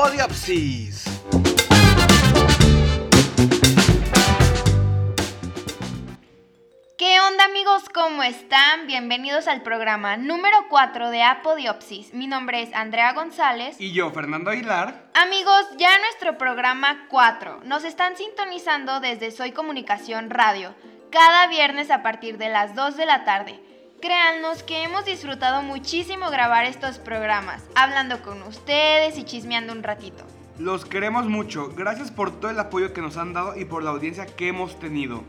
Apodiopsis. ¿Qué onda amigos? ¿Cómo están? Bienvenidos al programa número 4 de Apodiopsis. Mi nombre es Andrea González. Y yo, Fernando Aguilar. Amigos, ya nuestro programa 4. Nos están sintonizando desde Soy Comunicación Radio, cada viernes a partir de las 2 de la tarde. Créannos que hemos disfrutado muchísimo grabar estos programas, hablando con ustedes y chismeando un ratito. Los queremos mucho. Gracias por todo el apoyo que nos han dado y por la audiencia que hemos tenido.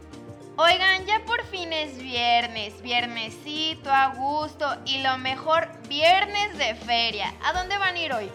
Oigan, ya por fin es viernes, viernesito a gusto y lo mejor, viernes de feria. ¿A dónde van a ir hoy?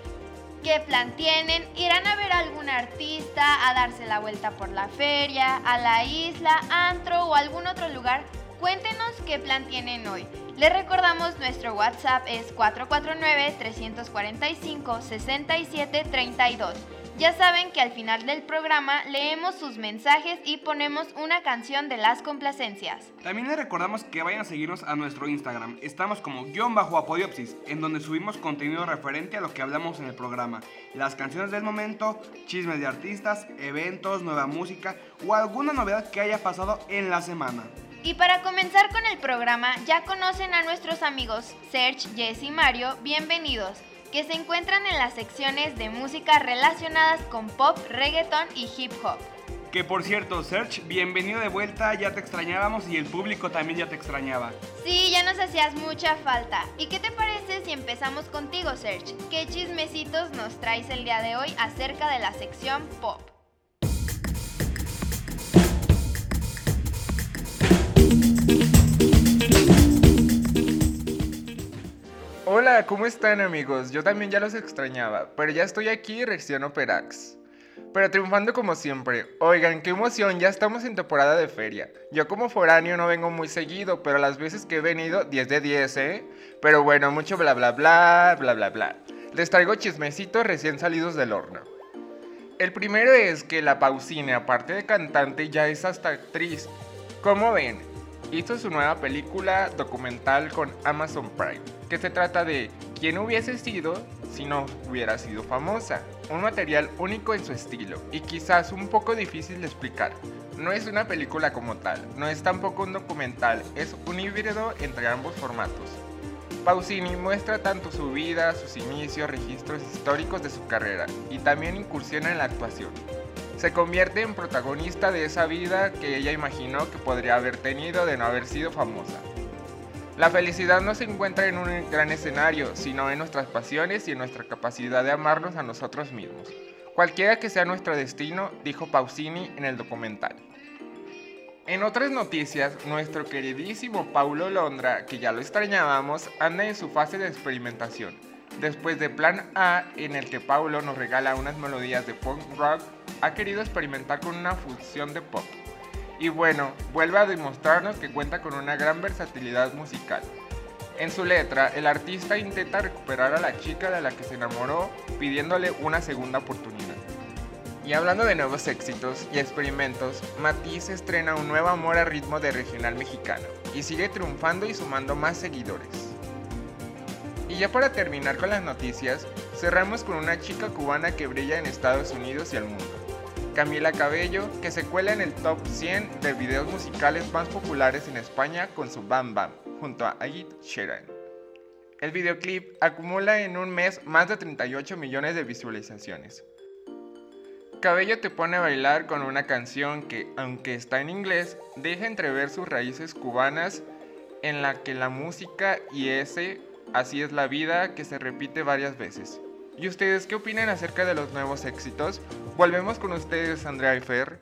¿Qué plan tienen? ¿Irán a ver a algún artista, a darse la vuelta por la feria, a la isla, antro o algún otro lugar? Cuéntenos qué plan tienen hoy. Les recordamos nuestro WhatsApp es 449-345-6732. Ya saben que al final del programa leemos sus mensajes y ponemos una canción de las complacencias. También les recordamos que vayan a seguirnos a nuestro Instagram. Estamos como guion bajo apodiopsis, en donde subimos contenido referente a lo que hablamos en el programa. Las canciones del momento, chismes de artistas, eventos, nueva música o alguna novedad que haya pasado en la semana. Y para comenzar con el programa, ya conocen a nuestros amigos Serge, Jess y Mario, bienvenidos, que se encuentran en las secciones de música relacionadas con pop, reggaeton y hip hop. Que por cierto, Serge, bienvenido de vuelta, ya te extrañábamos y el público también ya te extrañaba. Sí, ya nos hacías mucha falta. ¿Y qué te parece si empezamos contigo, Serge? ¿Qué chismecitos nos traes el día de hoy acerca de la sección pop? ¿Cómo están amigos? Yo también ya los extrañaba, pero ya estoy aquí reacciono Perax. Pero triunfando como siempre. Oigan, qué emoción, ya estamos en temporada de feria. Yo como foráneo no vengo muy seguido, pero las veces que he venido, 10 de 10, ¿eh? Pero bueno, mucho bla bla bla, bla bla bla. Les traigo chismecitos recién salidos del horno. El primero es que la Pausine, aparte de cantante, ya es hasta actriz. ¿Cómo ven? Hizo su nueva película documental con Amazon Prime, que se trata de quién hubiese sido si no hubiera sido famosa. Un material único en su estilo y quizás un poco difícil de explicar. No es una película como tal, no es tampoco un documental, es un híbrido entre ambos formatos. Pausini muestra tanto su vida, sus inicios, registros históricos de su carrera y también incursiona en la actuación. Se convierte en protagonista de esa vida que ella imaginó que podría haber tenido de no haber sido famosa. La felicidad no se encuentra en un gran escenario, sino en nuestras pasiones y en nuestra capacidad de amarnos a nosotros mismos. Cualquiera que sea nuestro destino, dijo Pausini en el documental. En otras noticias, nuestro queridísimo Paulo Londra, que ya lo extrañábamos, anda en su fase de experimentación. Después de Plan A, en el que Paulo nos regala unas melodías de punk rock, ha querido experimentar con una fusión de pop. Y bueno, vuelve a demostrarnos que cuenta con una gran versatilidad musical. En su letra, el artista intenta recuperar a la chica de la que se enamoró pidiéndole una segunda oportunidad. Y hablando de nuevos éxitos y experimentos, Matiz estrena un nuevo amor a ritmo de regional mexicano y sigue triunfando y sumando más seguidores. Y ya para terminar con las noticias, cerramos con una chica cubana que brilla en Estados Unidos y el mundo. Camila Cabello, que se cuela en el top 100 de videos musicales más populares en España con su Bam Bam, junto a Ed Sheeran. El videoclip acumula en un mes más de 38 millones de visualizaciones. Cabello te pone a bailar con una canción que, aunque está en inglés, deja entrever sus raíces cubanas en la que la música y ese Así es la vida que se repite varias veces. ¿Y ustedes qué opinan acerca de los nuevos éxitos? Volvemos con ustedes, Andrea y Fer.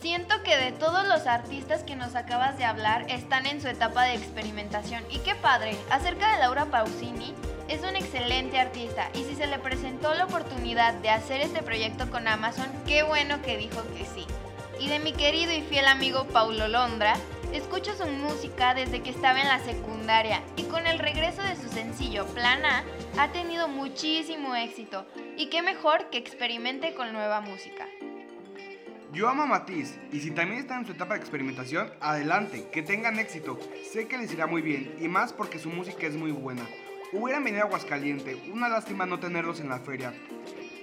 Siento que de todos los artistas que nos acabas de hablar están en su etapa de experimentación. Y qué padre, acerca de Laura Pausini, es un excelente artista y si se le presentó la oportunidad de hacer este proyecto con Amazon, qué bueno que dijo que sí. Y de mi querido y fiel amigo Paulo Londra, escucho su música desde que estaba en la secundaria y con el regreso de su sencillo Plan A ha tenido muchísimo éxito y qué mejor que experimente con nueva música. Yo amo a Matiz y si también están en su etapa de experimentación, adelante, que tengan éxito. Sé que les irá muy bien y más porque su música es muy buena. Hubieran venido a Aguascaliente, una lástima no tenerlos en la feria.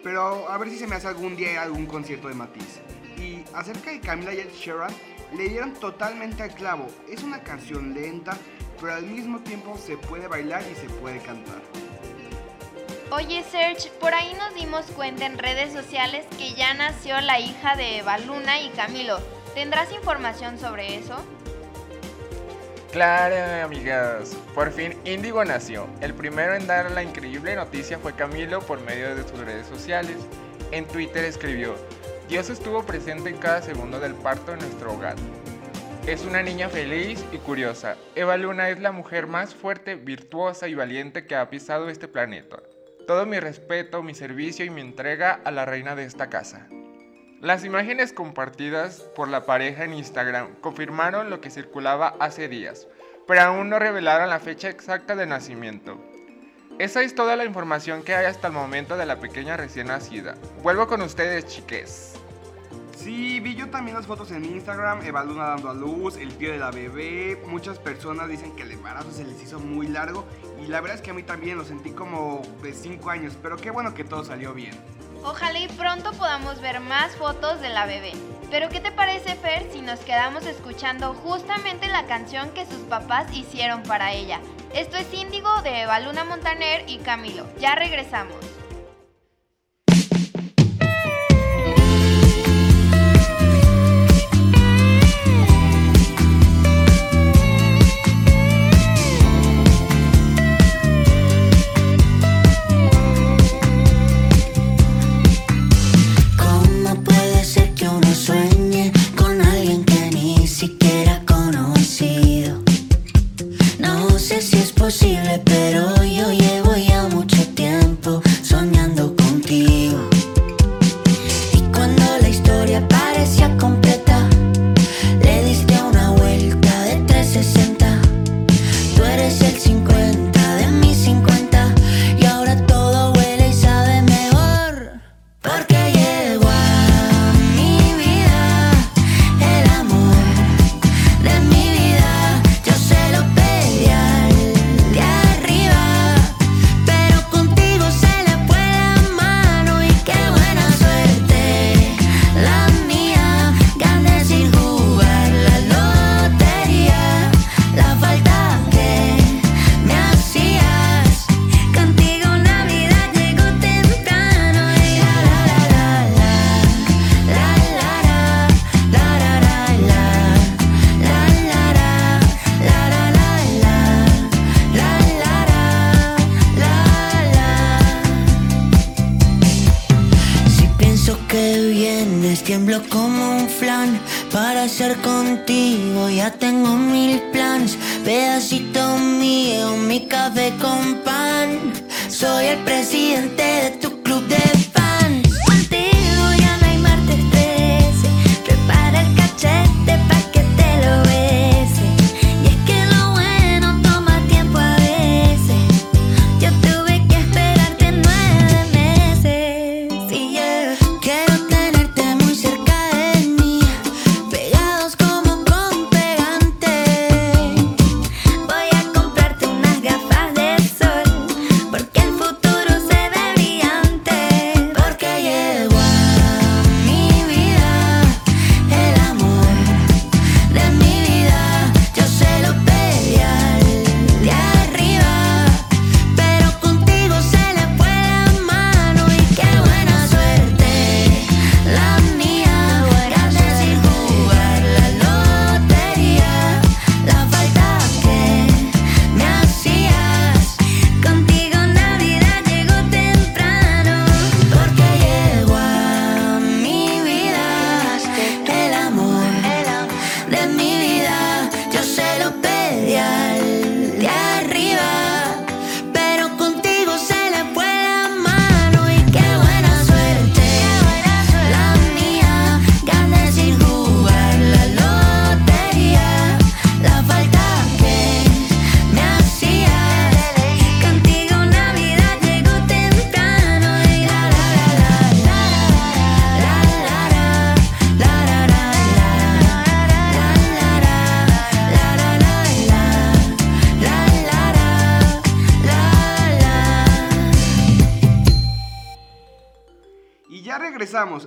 Pero a ver si se me hace algún día algún concierto de Matiz. Y acerca de Camila y Sheeran, le dieron totalmente al clavo. Es una canción lenta, pero al mismo tiempo se puede bailar y se puede cantar. Oye Serge, por ahí nos dimos cuenta en redes sociales que ya nació la hija de Eva Luna y Camilo. ¿Tendrás información sobre eso? Claro, amigas. Por fin Índigo nació. El primero en dar la increíble noticia fue Camilo por medio de sus redes sociales. En Twitter escribió, Dios estuvo presente en cada segundo del parto en nuestro hogar. Es una niña feliz y curiosa. Eva Luna es la mujer más fuerte, virtuosa y valiente que ha pisado este planeta. Todo mi respeto, mi servicio y mi entrega a la reina de esta casa. Las imágenes compartidas por la pareja en Instagram confirmaron lo que circulaba hace días, pero aún no revelaron la fecha exacta de nacimiento. Esa es toda la información que hay hasta el momento de la pequeña recién nacida. Vuelvo con ustedes, chiques. Sí, vi yo también las fotos en Instagram, Eva Luna dando a luz, el pie de la bebé. Muchas personas dicen que el embarazo se les hizo muy largo y la verdad es que a mí también lo sentí como de 5 años, pero qué bueno que todo salió bien. Ojalá y pronto podamos ver más fotos de la bebé. Pero ¿qué te parece, Fer, si nos quedamos escuchando justamente la canción que sus papás hicieron para ella? Esto es Índigo de Eva Luna Montaner y Camilo. Ya regresamos.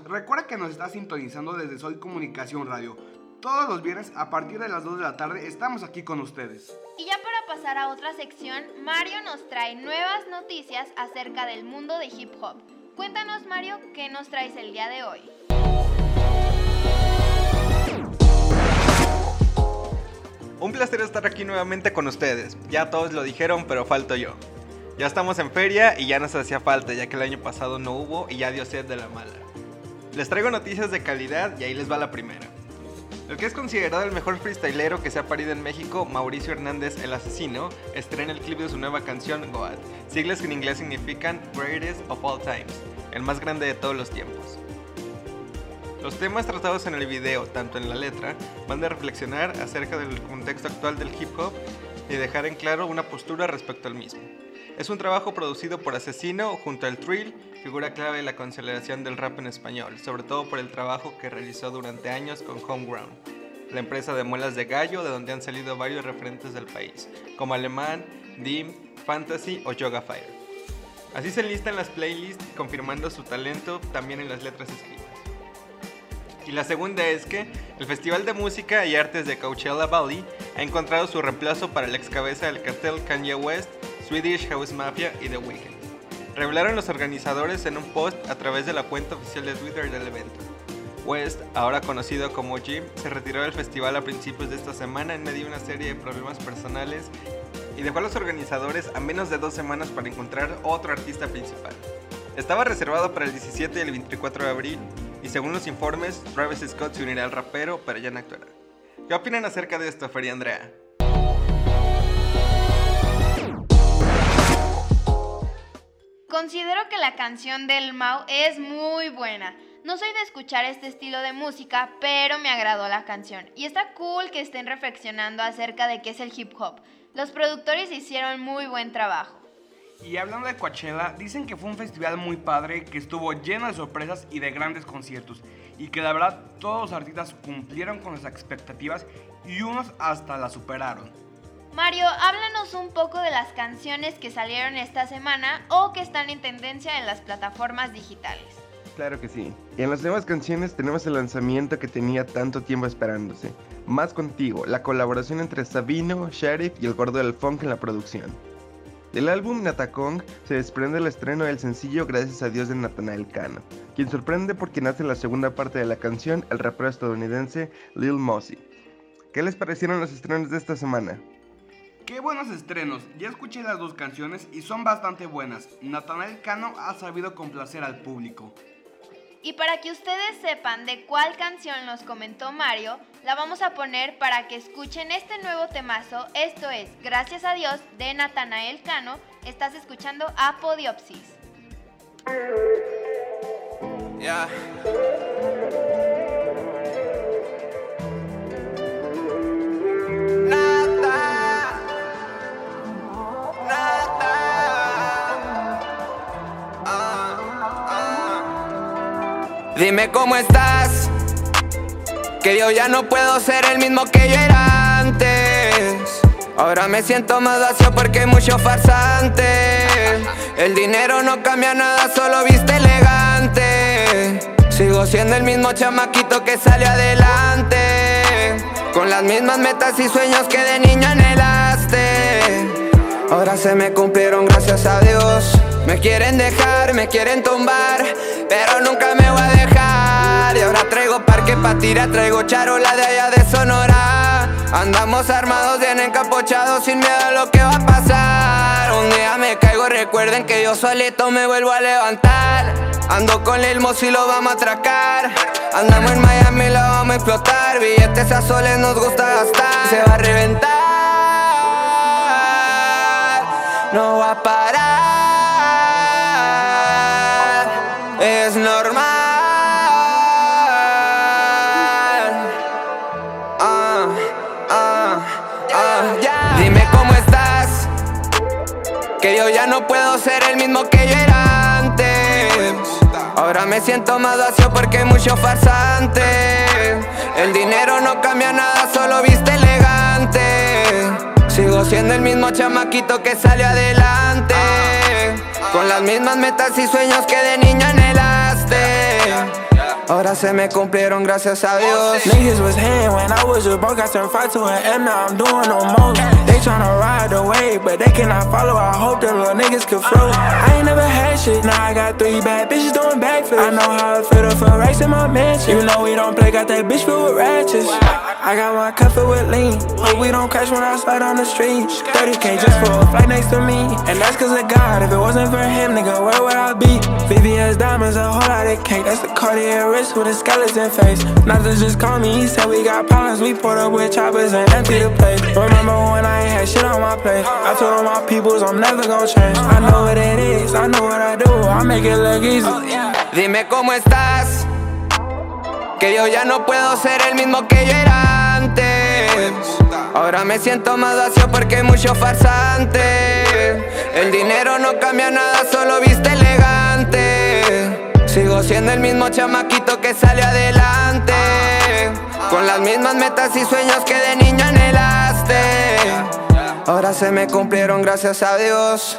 Recuerda que nos está sintonizando desde Soy Comunicación Radio. Todos los viernes a partir de las 2 de la tarde estamos aquí con ustedes. Y ya para pasar a otra sección, Mario nos trae nuevas noticias acerca del mundo de hip hop. Cuéntanos Mario, ¿qué nos traes el día de hoy? Un placer estar aquí nuevamente con ustedes. Ya todos lo dijeron, pero falto yo. Ya estamos en feria y ya nos hacía falta, ya que el año pasado no hubo y ya dio sed de la mala. Les traigo noticias de calidad y ahí les va la primera. El que es considerado el mejor freestylero que se ha parido en México, Mauricio Hernández el Asesino, estrena el clip de su nueva canción Goat, siglas que en inglés significan Greatest of All Times, el más grande de todos los tiempos. Los temas tratados en el video, tanto en la letra, van a reflexionar acerca del contexto actual del hip hop y dejar en claro una postura respecto al mismo. Es un trabajo producido por Asesino junto al Trill, figura clave en la consolidación del rap en español, sobre todo por el trabajo que realizó durante años con Homeground, la empresa de muelas de gallo de donde han salido varios referentes del país, como Alemán, Dim, Fantasy o Yoga Fire. Así se listan las playlists confirmando su talento también en las letras escritas. Y la segunda es que el Festival de Música y Artes de Coachella Valley ha encontrado su reemplazo para el ex cabeza del cartel Kanye West, Swedish House Mafia y The Weeknd. Revelaron los organizadores en un post a través de la cuenta oficial de Twitter del evento. West, ahora conocido como Jim, se retiró del festival a principios de esta semana en medio de una serie de problemas personales y dejó a los organizadores a menos de dos semanas para encontrar otro artista principal. Estaba reservado para el 17 y el 24 de abril, y según los informes, Travis Scott se unirá al rapero, pero ya no actuará. ¿Qué opinan acerca de esto, Feria Andrea? Considero que la canción del Mau es muy buena. No soy de escuchar este estilo de música, pero me agradó la canción. Y está cool que estén reflexionando acerca de qué es el hip hop. Los productores hicieron muy buen trabajo. Y hablando de Coachella, dicen que fue un festival muy padre, que estuvo lleno de sorpresas y de grandes conciertos. Y que la verdad todos los artistas cumplieron con las expectativas y unos hasta la superaron. Mario, háblanos un poco de las canciones que salieron esta semana o que están en tendencia en las plataformas digitales. Claro que sí. Y en las nuevas canciones tenemos el lanzamiento que tenía tanto tiempo esperándose. Más contigo, la colaboración entre Sabino, Sheriff y el gordo del funk en la producción. Del álbum Natakong se desprende el estreno del sencillo Gracias a Dios de Nathanael Cano, quien sorprende porque nace en la segunda parte de la canción el rapero estadounidense Lil Mossy. ¿Qué les parecieron los estrenos de esta semana? Qué buenos estrenos, ya escuché las dos canciones y son bastante buenas. Nathanael Cano ha sabido complacer al público. Y para que ustedes sepan de cuál canción nos comentó Mario, la vamos a poner para que escuchen este nuevo temazo. Esto es Gracias a Dios de Natanael Cano. Estás escuchando Apodiopsis. Yeah. Dime cómo estás. Que yo ya no puedo ser el mismo que yo era antes. Ahora me siento más vacío porque hay mucho farsante. El dinero no cambia nada, solo viste elegante. Sigo siendo el mismo chamaquito que sale adelante. Con las mismas metas y sueños que de niño anhelaste. Ahora se me cumplieron, gracias a Dios. Me quieren dejar, me quieren tumbar, pero nunca me parque pa' tirar, traigo charola de allá de Sonora. Andamos armados, bien encapuchados, sin miedo a lo que va a pasar. Un día me caigo, recuerden que yo solito me vuelvo a levantar. Ando con Lil Mos y lo vamos a atracar. Andamos en Miami, lo vamos a explotar. Billetes azules nos gusta gastar. Se va a reventar, no va a parar. Que yo ya no puedo ser el mismo que yo era antes. Ahora me siento más vacío porque hay mucho farsante. El dinero no cambia nada, solo viste elegante. Sigo siendo el mismo chamaquito que sale adelante. Con las mismas metas y sueños que de niño anhelaste. Ahora se me cumplieron, gracias a Dios. Niggas was hand when I was a broke, I turned five to an M, now I'm doing no more. They tryna ride the wave, but they cannot follow. I hope the little niggas can float. I ain't never had shit, now I got three bad bitches doing backflips. I know how it feel to feel racks in my mansion. You know we don't play, got that bitch filled with ratchets. I got my cup filled with lean. Hope we don't crash when I slide on the street. 30k just for a flight next to me. And that's cause of God. If it wasn't for him, nigga, where would I be? VVS diamonds, a whole lot of cake. That's the Cartier wrist with a skeleton face. Not to just call me, he said we got problems. We pulled up with choppers and empty the place. Remember when I ain't had shit on my plate? I told my peoples I'm never gonna change. I know what it is, I know what I do. I make it look easy. Dime cómo estás. Que yo ya no puedo ser el mismo que yo era antes. Ahora me siento más vacío porque hay mucho farsante. El dinero no cambia nada, solo viste elegante. Sigo siendo el mismo chamaquito que sale adelante. Con las mismas metas y sueños que de niño anhelaste. Ahora se me cumplieron, gracias a Dios.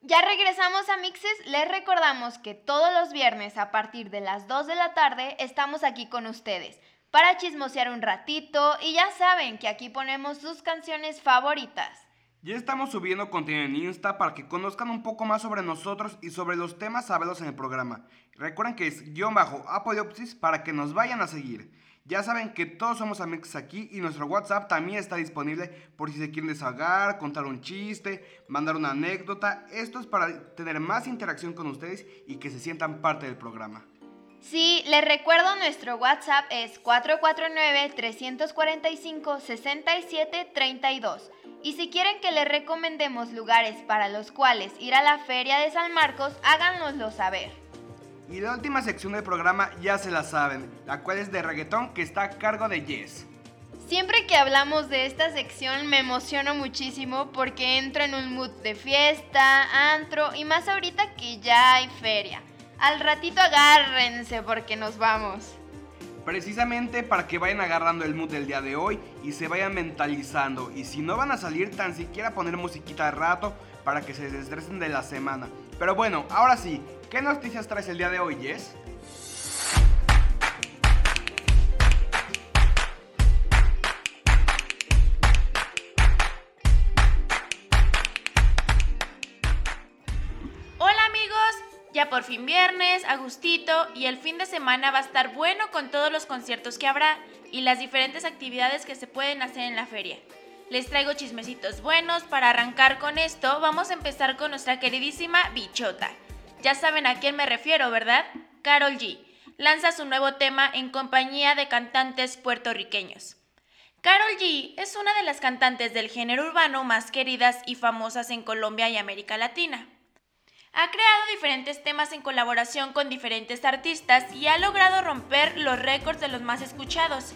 Ya regresamos a Mixes, les recordamos que todos los viernes a partir de las 2 de la tarde estamos aquí con ustedes para chismosear un ratito y ya saben que aquí ponemos sus canciones favoritas. Ya estamos subiendo contenido en Insta para que conozcan un poco más sobre nosotros y sobre los temas hablados en el programa. Recuerden que es guion bajo apodiopsis para que nos vayan a seguir. Ya saben que todos somos amigos aquí y nuestro WhatsApp también está disponible por si se quieren desahogar, contar un chiste, mandar una anécdota. Esto es para tener más interacción con ustedes y que se sientan parte del programa. Sí, les recuerdo nuestro WhatsApp es 449-345-6732. Y si quieren que les recomendemos lugares para los cuales ir a la feria de San Marcos, háganoslo saber. Y la última sección del programa ya se la saben, la cual es de reggaetón que está a cargo de Jess. Siempre que hablamos de esta sección me emociono muchísimo porque entro en un mood de fiesta, antro y más ahorita que ya hay feria. Al ratito agárrense porque nos vamos. Precisamente para que vayan agarrando el mood del día de hoy y se vayan mentalizando. Y si no van a salir, tan siquiera poner musiquita de rato para que se desestresen de la semana. Pero bueno, ahora sí, ¿qué noticias traes el día de hoy, Jess? Ya por fin viernes, agustito y el fin de semana va a estar bueno con todos los conciertos que habrá y las diferentes actividades que se pueden hacer en la feria. Les traigo chismecitos buenos, para arrancar con esto vamos a empezar con nuestra queridísima Bichota. Ya saben a quién me refiero, ¿verdad? Carol G. Lanza su nuevo tema en compañía de cantantes puertorriqueños. Carol G es una de las cantantes del género urbano más queridas y famosas en Colombia y América Latina. Ha creado diferentes temas en colaboración con diferentes artistas y ha logrado romper los récords de los más escuchados.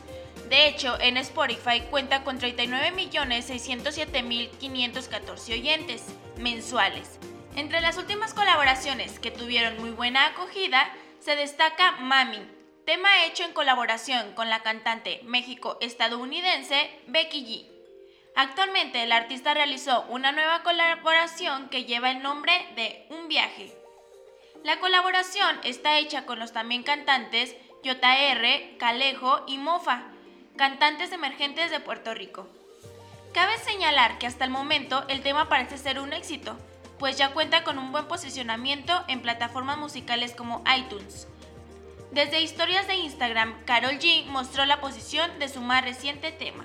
De hecho, en Spotify cuenta con 39.607.514 oyentes mensuales. Entre las últimas colaboraciones que tuvieron muy buena acogida, se destaca Mami, tema hecho en colaboración con la cantante México-estadounidense Becky G. Actualmente el artista realizó una nueva colaboración que lleva el nombre de Un viaje. La colaboración está hecha con los también cantantes JR, Calejo y Mofa, cantantes emergentes de Puerto Rico. Cabe señalar que hasta el momento el tema parece ser un éxito, pues ya cuenta con un buen posicionamiento en plataformas musicales como iTunes. Desde historias de Instagram, Carol G mostró la posición de su más reciente tema.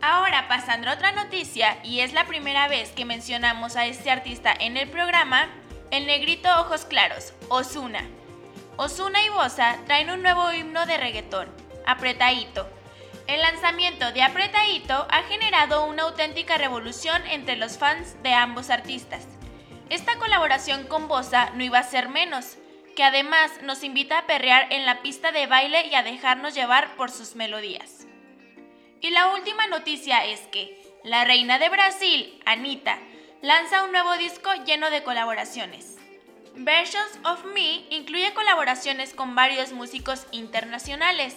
Ahora pasando a otra noticia, y es la primera vez que mencionamos a este artista en el programa, el negrito ojos claros, Osuna. Osuna y Bosa traen un nuevo himno de reggaetón, Apretadito. El lanzamiento de Apretadito ha generado una auténtica revolución entre los fans de ambos artistas. Esta colaboración con Bosa no iba a ser menos, que además nos invita a perrear en la pista de baile y a dejarnos llevar por sus melodías. Y la última noticia es que la reina de Brasil, Anita, lanza un nuevo disco lleno de colaboraciones. Versions of Me incluye colaboraciones con varios músicos internacionales,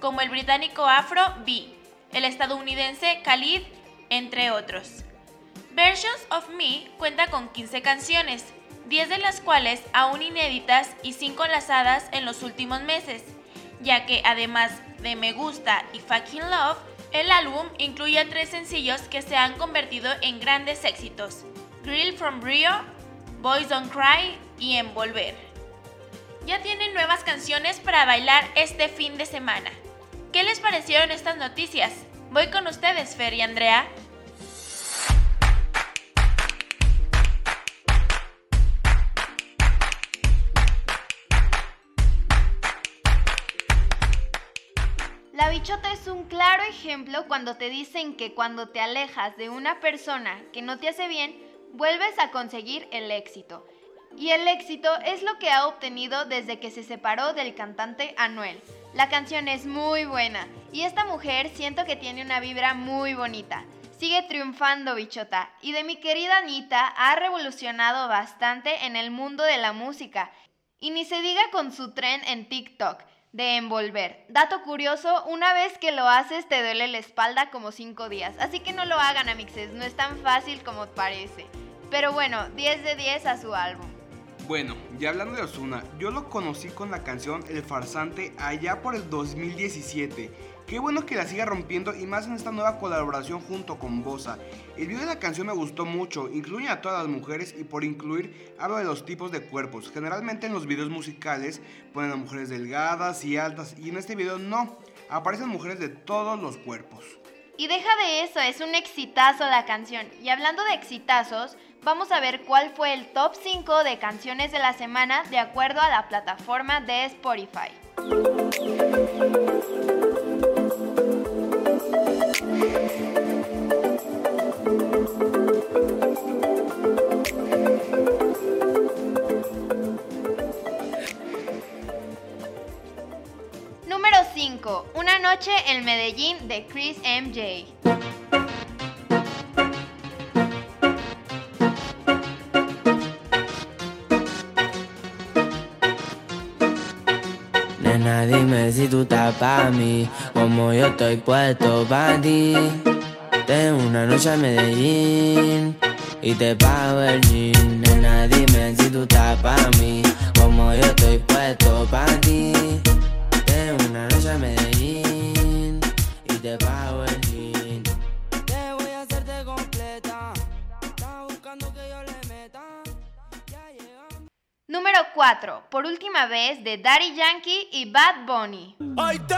como el británico Afro B, el estadounidense Khalid, entre otros. Versions of Me cuenta con 15 canciones, 10 de las cuales aún inéditas y 5 lanzadas en los últimos meses, ya que además de Me Gusta y Fucking Love, el álbum incluye tres sencillos que se han convertido en grandes éxitos, Grill from Rio, Boys Don't Cry y Envolver. Ya tienen nuevas canciones para bailar este fin de semana. ¿Qué les parecieron estas noticias? Voy con ustedes, Fer y Andrea. La bichota es un claro ejemplo cuando te dicen que cuando te alejas de una persona que no te hace bien, vuelves a conseguir el éxito. Y el éxito es lo que ha obtenido desde que se separó del cantante Anuel. La canción es muy buena y esta mujer siento que tiene una vibra muy bonita. Sigue triunfando Bichota y de mi querida Anita ha revolucionado bastante en el mundo de la música. Y ni se diga con su tren en TikTok de envolver. Dato curioso, una vez que lo haces te duele la espalda como 5 días. Así que no lo hagan amixes, no es tan fácil como parece. Pero bueno, 10 de 10 a su álbum. Bueno, ya hablando de Osuna, yo lo conocí con la canción El Farsante allá por el 2017. Qué bueno que la siga rompiendo y más en esta nueva colaboración junto con Bosa. El video de la canción me gustó mucho, incluye a todas las mujeres y por incluir hablo de los tipos de cuerpos. Generalmente en los videos musicales ponen a mujeres delgadas y altas y en este video no, aparecen mujeres de todos los cuerpos. Y deja de eso, es un exitazo la canción. Y hablando de exitazos, vamos a ver cuál fue el top 5 de canciones de la semana de acuerdo a la plataforma de Spotify. Noche en Medellín de Chris MJ. Nena, dime si tú estás pa' mí, como yo estoy puesto pa' ti. Tengo una noche en Medellín y te pago el jean. Nena, dime si tú estás pa' mí, como yo estoy puesto pa' ti. Tengo una noche en Medellín te pago el jean. Te voy a hacerte completa. Estás buscando que yo le meta. Ya llegamos. Número 4. Por última vez de Daddy Yankee y Bad Bunny. Hoy te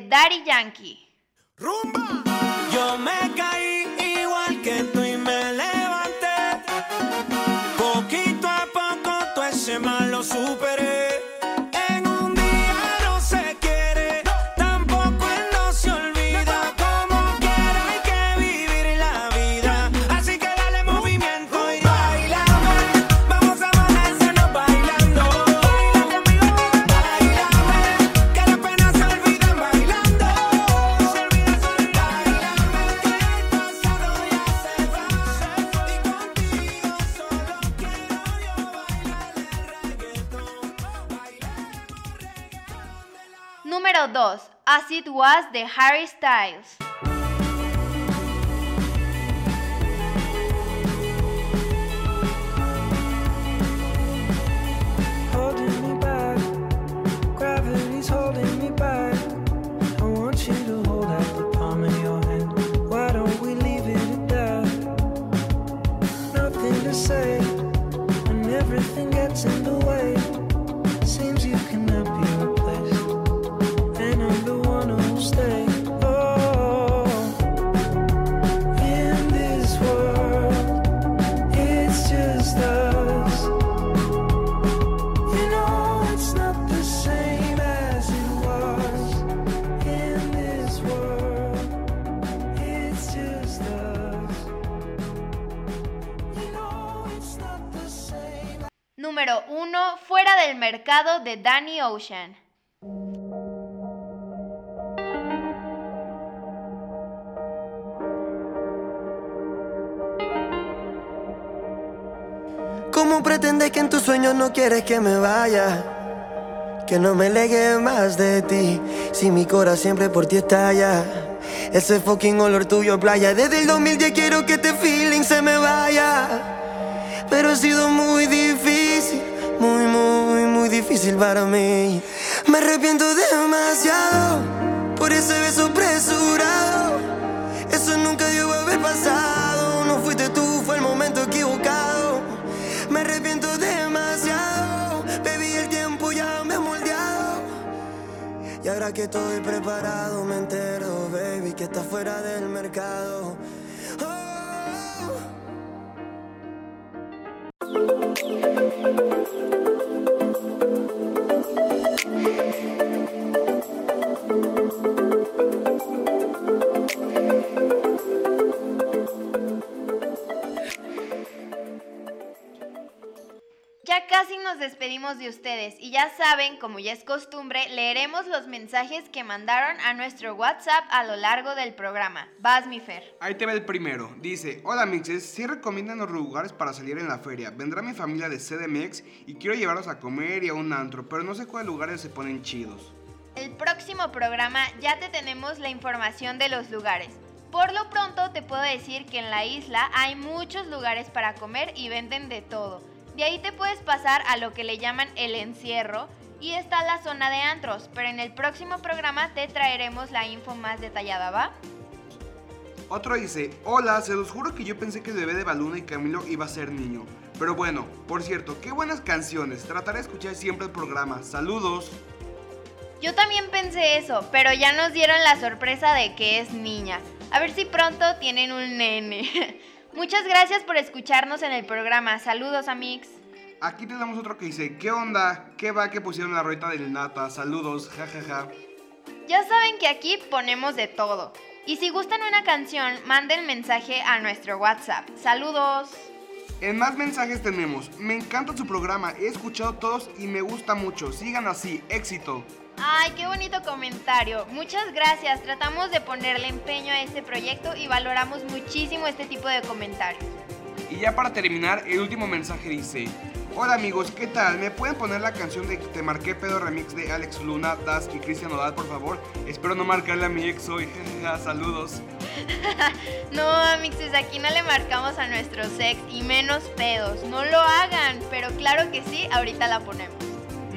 Daddy Yankee. ¡Rumba! De Harry Styles. Danny Ocean. ¿Cómo pretendes que en tus sueños no quieres que me vaya? Que no me legue más de ti, si mi corazón siempre por ti estalla. Ese fucking olor tuyo playa, desde el 2010 quiero que este feeling se me vaya. Pero ha sido muy difícil, muy, muy, difícil para mí. Me arrepiento demasiado por ese beso apresurado. Eso nunca debió haber pasado. No fuiste tú, fue el momento equivocado. Me arrepiento demasiado, baby, el tiempo ya me ha moldeado. Y ahora que estoy preparado, me entero, baby, que está fuera del mercado. Oh. Casi nos despedimos de ustedes y ya saben, como ya es costumbre, leeremos los mensajes que mandaron a nuestro WhatsApp a lo largo del programa. Vas, mi Fer. Ahí te ve el primero. Dice, hola mixes, sí recomiendan los lugares para salir en la feria. Vendrá mi familia de CDMX y quiero llevarlos a comer y a un antro, pero no sé cuáles lugares se ponen chidos. El próximo programa ya te tenemos la información de los lugares. Por lo pronto te puedo decir que en la isla hay muchos lugares para comer y venden de todo. De ahí te puedes pasar a lo que le llaman el encierro y está la zona de antros, pero en el próximo programa te traeremos la info más detallada, ¿va? Otro dice, hola, se los juro que yo pensé que el bebé de Baluna y Camilo iba a ser niño. Pero bueno, por cierto, qué buenas canciones. Trataré de escuchar siempre el programa. Saludos. Yo también pensé eso, pero ya nos dieron la sorpresa de que es niña. A ver si pronto tienen un nene. Muchas gracias por escucharnos en el programa. Saludos, Amix. Aquí tenemos otro que dice, ¿qué onda? ¿Qué va que pusieron la rueda del nata? Saludos, jajaja. Ya saben que aquí ponemos de todo. Y si gustan una canción, manden mensaje a nuestro WhatsApp. Saludos. En más mensajes tenemos, me encanta su programa, he escuchado todos y me gusta mucho. Sigan así, éxito. Ay, qué bonito comentario. Muchas gracias. Tratamos de ponerle empeño a este proyecto y valoramos muchísimo este tipo de comentarios. Y ya para terminar, el último mensaje dice, Hola amigos, ¿qué tal? ¿Me pueden poner la canción de Te Marqué Pedo Remix de Alex Luna, Das y Cristian Nodal, por favor? Espero no marcarle a mi ex hoy. Saludos. no, amixes, aquí no le marcamos a nuestros ex y menos pedos. No lo hagan, pero claro que sí, ahorita la ponemos.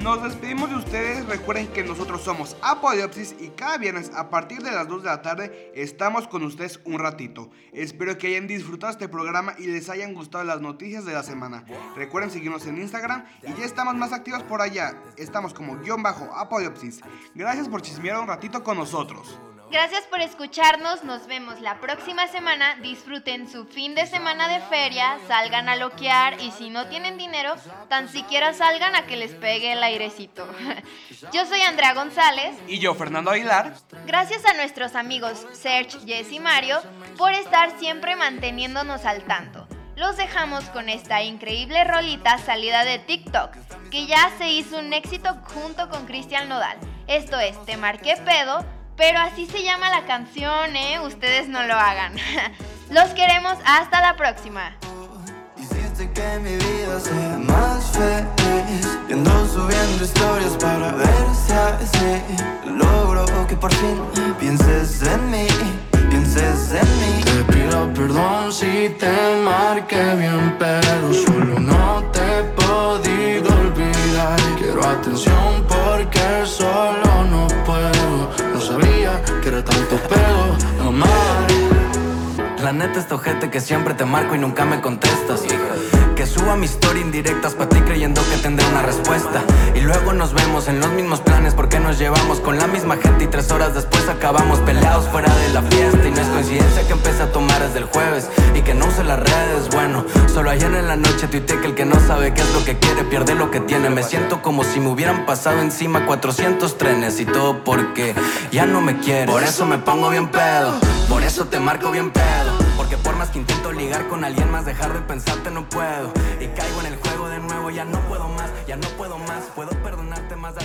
Nos despedimos de ustedes. Recuerden que nosotros somos Apodiopsis y cada viernes a partir de las 2 de la tarde estamos con ustedes un ratito. Espero que hayan disfrutado este programa y les hayan gustado las noticias de la semana. Recuerden seguirnos en Instagram y ya estamos más activos por allá. Estamos como guion bajo Apodiopsis. Gracias por chismear un ratito con nosotros. Gracias por escucharnos, nos vemos la próxima semana, disfruten su fin de semana de feria, salgan a loquear y si no tienen dinero, tan siquiera salgan a que les pegue el airecito. Yo soy Andrea González. Y yo, Fernando Aguilar. Gracias a nuestros amigos Serge, Jess y Mario por estar siempre manteniéndonos al tanto. Los dejamos con esta increíble rolita salida de TikTok, que ya se hizo un éxito junto con Cristian Nodal. Esto es Te Marqué Pedo pero así se llama la canción, ¿eh? Ustedes no lo hagan. Los queremos, hasta la próxima. Hiciste que mi vida sea más feliz Viendo subiendo historias para ver si así Logro que por fin pienses en mí Pienses en mí Te pido perdón si te marqué bien Pero solo no te he podido olvidar Quiero atención porque solo tanto pedo amar La neta es tojete que siempre te marco y nunca me contestas Que suba mi story indirectas pa' ti creyendo que tendré una respuesta. Y luego nos vemos en los mismos planes porque nos llevamos con la misma gente Y tres horas después acabamos peleados fuera de la fiesta. Y no es coincidencia que empecé a tomar desde el jueves Y que no use las redes, bueno Solo ayer en la noche tuiteé que el que no sabe qué es lo que quiere pierde lo que tiene. Me siento como si me hubieran pasado encima 400 trenes Y todo porque ya no me quieres Por eso me pongo bien pedo Por eso te marco bien pedo porque por más que intento ligar con alguien más, dejar de pensarte no puedo. Y caigo en el juego de nuevo ya no puedo más, ya no puedo más. Puedo perdonarte más,